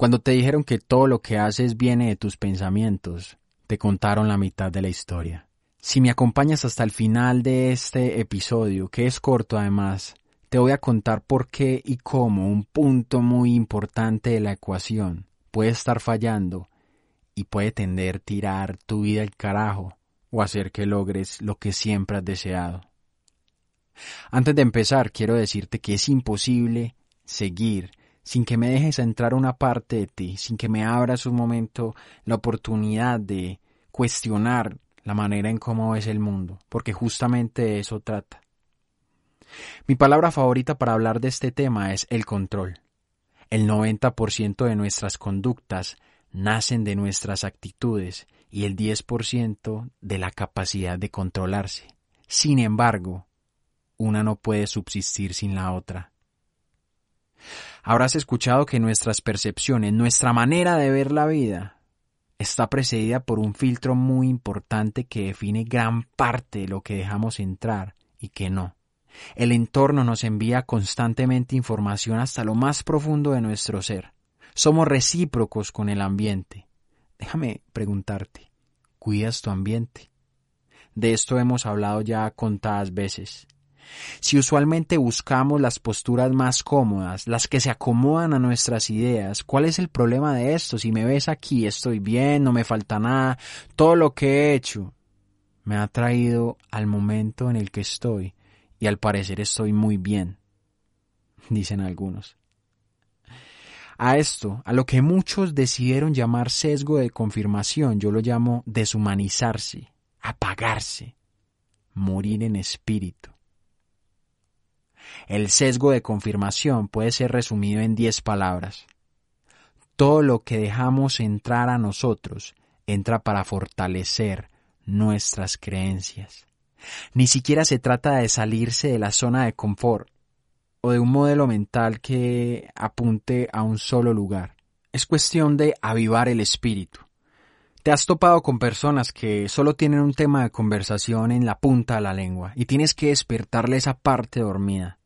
Cuando te dijeron que todo lo que haces viene de tus pensamientos, te contaron la mitad de la historia. Si me acompañas hasta el final de este episodio, que es corto además, te voy a contar por qué y cómo un punto muy importante de la ecuación puede estar fallando y puede tender a tirar tu vida al carajo o hacer que logres lo que siempre has deseado. Antes de empezar, quiero decirte que es imposible seguir sin que me dejes entrar una parte de ti, sin que me abras un momento la oportunidad de cuestionar la manera en cómo ves el mundo, porque justamente de eso trata. Mi palabra favorita para hablar de este tema es el control. El 90% de nuestras conductas nacen de nuestras actitudes y el 10% de la capacidad de controlarse. Sin embargo, una no puede subsistir sin la otra. Habrás escuchado que nuestras percepciones, nuestra manera de ver la vida, está precedida por un filtro muy importante que define gran parte de lo que dejamos entrar y que no. El entorno nos envía constantemente información hasta lo más profundo de nuestro ser. Somos recíprocos con el ambiente. Déjame preguntarte, ¿cuidas tu ambiente? De esto hemos hablado ya contadas veces. Si usualmente buscamos las posturas más cómodas, las que se acomodan a nuestras ideas, ¿cuál es el problema de esto? Si me ves aquí, estoy bien, no me falta nada, todo lo que he hecho me ha traído al momento en el que estoy y al parecer estoy muy bien, dicen algunos. A esto, a lo que muchos decidieron llamar sesgo de confirmación, yo lo llamo deshumanizarse, apagarse, morir en espíritu. El sesgo de confirmación puede ser resumido en diez palabras. Todo lo que dejamos entrar a nosotros entra para fortalecer nuestras creencias. Ni siquiera se trata de salirse de la zona de confort o de un modelo mental que apunte a un solo lugar. Es cuestión de avivar el espíritu. Te has topado con personas que solo tienen un tema de conversación en la punta de la lengua y tienes que despertarle esa parte dormida.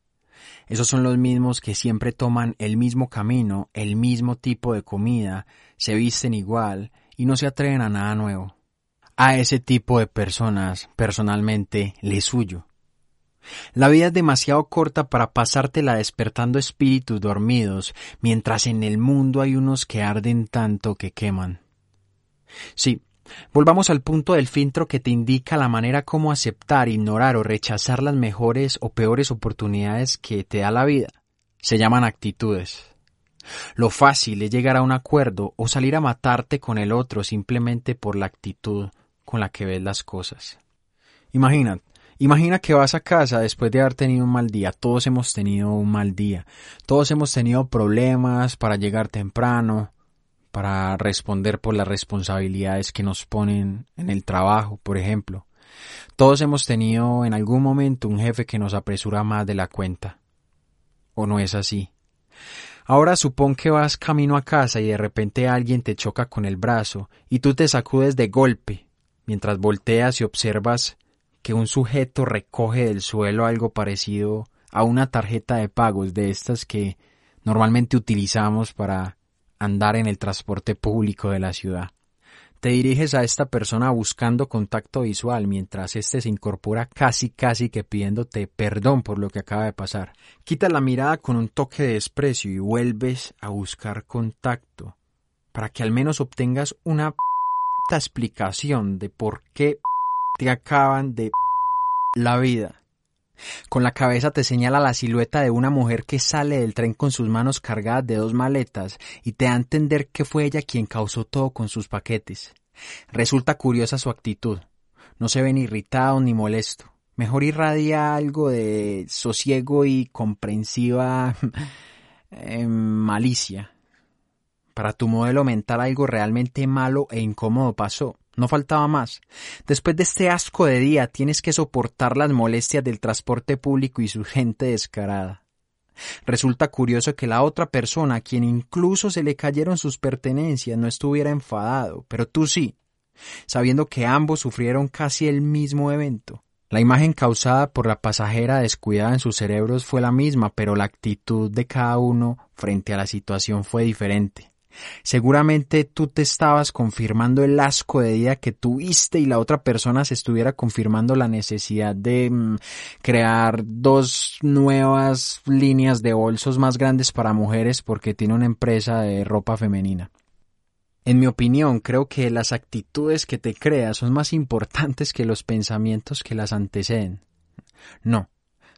Esos son los mismos que siempre toman el mismo camino, el mismo tipo de comida, se visten igual y no se atreven a nada nuevo. A ese tipo de personas, personalmente, les huyo. La vida es demasiado corta para pasártela despertando espíritus dormidos, mientras en el mundo hay unos que arden tanto que queman. Sí, volvamos al punto del filtro que te indica la manera como aceptar, ignorar o rechazar las mejores o peores oportunidades que te da la vida. Se llaman actitudes. Lo fácil es llegar a un acuerdo o salir a matarte con el otro simplemente por la actitud con la que ves las cosas. Imagina, imagina que vas a casa después de haber tenido un mal día. Todos hemos tenido un mal día. Todos hemos tenido problemas para llegar temprano, para responder por las responsabilidades que nos ponen en el trabajo, por ejemplo. Todos hemos tenido en algún momento un jefe que nos apresura más de la cuenta. ¿O no es así? Ahora supón que vas camino a casa y de repente alguien te choca con el brazo y tú te sacudes de golpe mientras volteas y observas que un sujeto recoge del suelo algo parecido a una tarjeta de pagos de estas que normalmente utilizamos para andar en el transporte público de la ciudad. Te diriges a esta persona buscando contacto visual mientras éste se incorpora casi casi que pidiéndote perdón por lo que acaba de pasar. Quita la mirada con un toque de desprecio y vuelves a buscar contacto para que al menos obtengas una explicación de por qué te acaban de la vida. Con la cabeza te señala la silueta de una mujer que sale del tren con sus manos cargadas de dos maletas y te da a entender que fue ella quien causó todo con sus paquetes. Resulta curiosa su actitud. No se ven irritado ni molesto. Mejor irradia algo de sosiego y comprensiva eh, malicia. Para tu modelo mental algo realmente malo e incómodo pasó. No faltaba más. Después de este asco de día tienes que soportar las molestias del transporte público y su gente descarada. Resulta curioso que la otra persona, a quien incluso se le cayeron sus pertenencias, no estuviera enfadado, pero tú sí, sabiendo que ambos sufrieron casi el mismo evento. La imagen causada por la pasajera descuidada en sus cerebros fue la misma, pero la actitud de cada uno frente a la situación fue diferente. Seguramente tú te estabas confirmando el asco de día que tuviste y la otra persona se estuviera confirmando la necesidad de mm, crear dos nuevas líneas de bolsos más grandes para mujeres porque tiene una empresa de ropa femenina. En mi opinión, creo que las actitudes que te creas son más importantes que los pensamientos que las anteceden. No,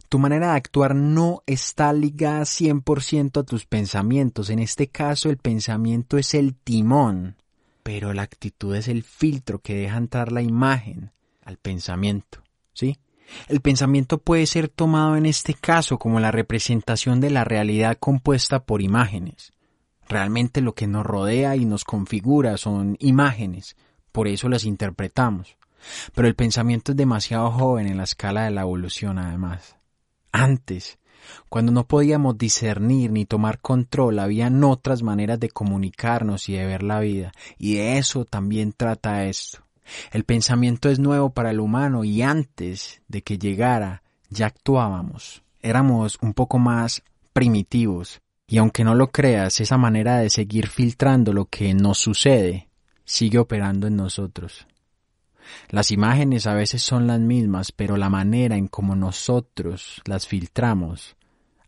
tu manera de actuar no está ligada 100% a tus pensamientos. En este caso, el pensamiento es el timón, pero la actitud es el filtro que deja entrar la imagen al pensamiento. ¿Sí? El pensamiento puede ser tomado en este caso como la representación de la realidad compuesta por imágenes. Realmente lo que nos rodea y nos configura son imágenes, por eso las interpretamos. Pero el pensamiento es demasiado joven en la escala de la evolución además. Antes, cuando no podíamos discernir ni tomar control, habían otras maneras de comunicarnos y de ver la vida, y de eso también trata esto. El pensamiento es nuevo para el humano y antes de que llegara ya actuábamos. Éramos un poco más primitivos, y aunque no lo creas, esa manera de seguir filtrando lo que nos sucede sigue operando en nosotros. Las imágenes a veces son las mismas, pero la manera en como nosotros las filtramos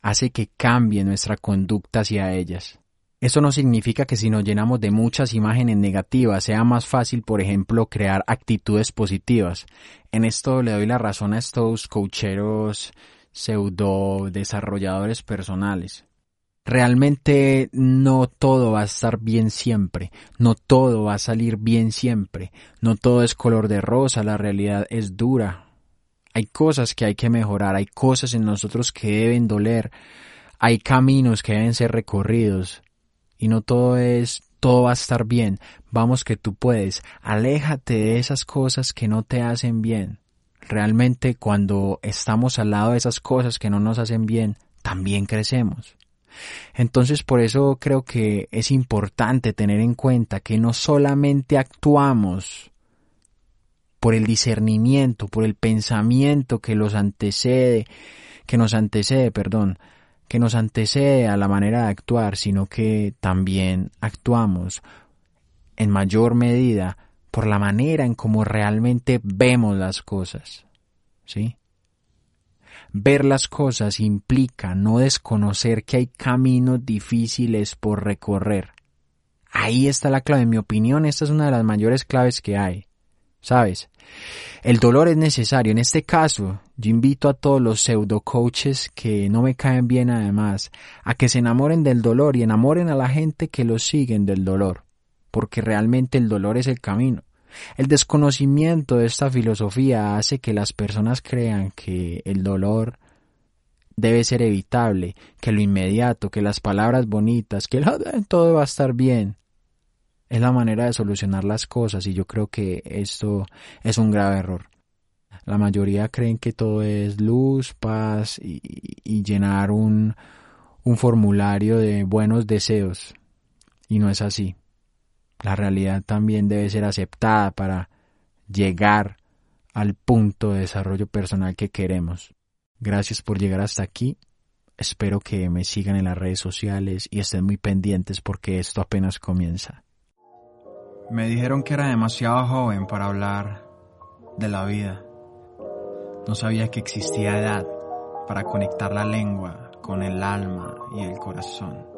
hace que cambie nuestra conducta hacia ellas. Eso no significa que si nos llenamos de muchas imágenes negativas sea más fácil, por ejemplo, crear actitudes positivas. En esto le doy la razón a estos coacheros pseudo desarrolladores personales. Realmente no todo va a estar bien siempre, no todo va a salir bien siempre, no todo es color de rosa, la realidad es dura. Hay cosas que hay que mejorar, hay cosas en nosotros que deben doler, hay caminos que deben ser recorridos y no todo es todo va a estar bien, vamos que tú puedes, aléjate de esas cosas que no te hacen bien. Realmente cuando estamos al lado de esas cosas que no nos hacen bien, también crecemos. Entonces por eso creo que es importante tener en cuenta que no solamente actuamos por el discernimiento, por el pensamiento que los antecede, que nos antecede, perdón, que nos antecede a la manera de actuar, sino que también actuamos en mayor medida por la manera en cómo realmente vemos las cosas. ¿Sí? Ver las cosas implica no desconocer que hay caminos difíciles por recorrer. Ahí está la clave. En mi opinión, esta es una de las mayores claves que hay. ¿Sabes? El dolor es necesario. En este caso, yo invito a todos los pseudo coaches que no me caen bien además, a que se enamoren del dolor y enamoren a la gente que los siguen del dolor, porque realmente el dolor es el camino. El desconocimiento de esta filosofía hace que las personas crean que el dolor debe ser evitable, que lo inmediato, que las palabras bonitas, que todo va a estar bien. Es la manera de solucionar las cosas y yo creo que esto es un grave error. La mayoría creen que todo es luz, paz y, llenar un formulario de buenos deseos. Y no es así. La realidad también debe ser aceptada para llegar al punto de desarrollo personal que queremos. Gracias por llegar hasta aquí. Espero que me sigan en las redes sociales y estén muy pendientes porque esto apenas comienza. Me dijeron que era demasiado joven para hablar de la vida. No sabía que existía edad para conectar la lengua con el alma y el corazón.